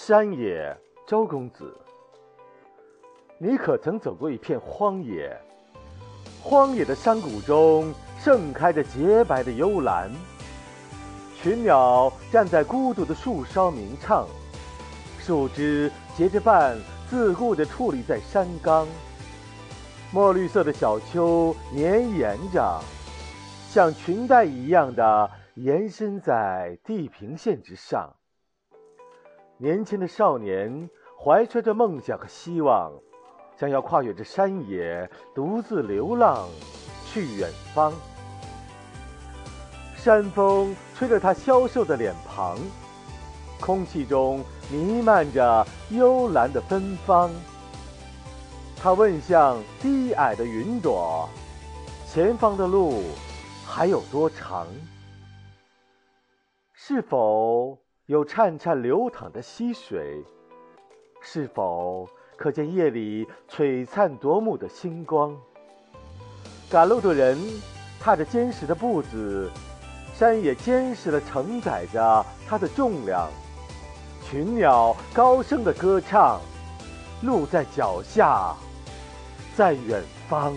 山野，周公子，你可曾走过一片荒野？荒野的山谷中盛开着洁白的幽兰，群鸟站在孤独的树梢鸣唱，树枝结着伴，自顾地矗立在山冈。墨绿色的小丘绵延着，像裙带一样的延伸在地平线之上。年轻的少年怀揣着梦想和希望，想要跨越这山野，独自流浪去远方。山风吹着他消瘦的脸庞，空气中弥漫着幽兰的芬芳。他问向低矮的云朵：“前方的路还有多长？是否？”有潺潺流淌的溪水，是否可见夜里璀璨夺目的星光？赶路的人踏着坚实的步子，山也坚实地承载着它的重量。群鸟高声的歌唱，路在脚下，在远方。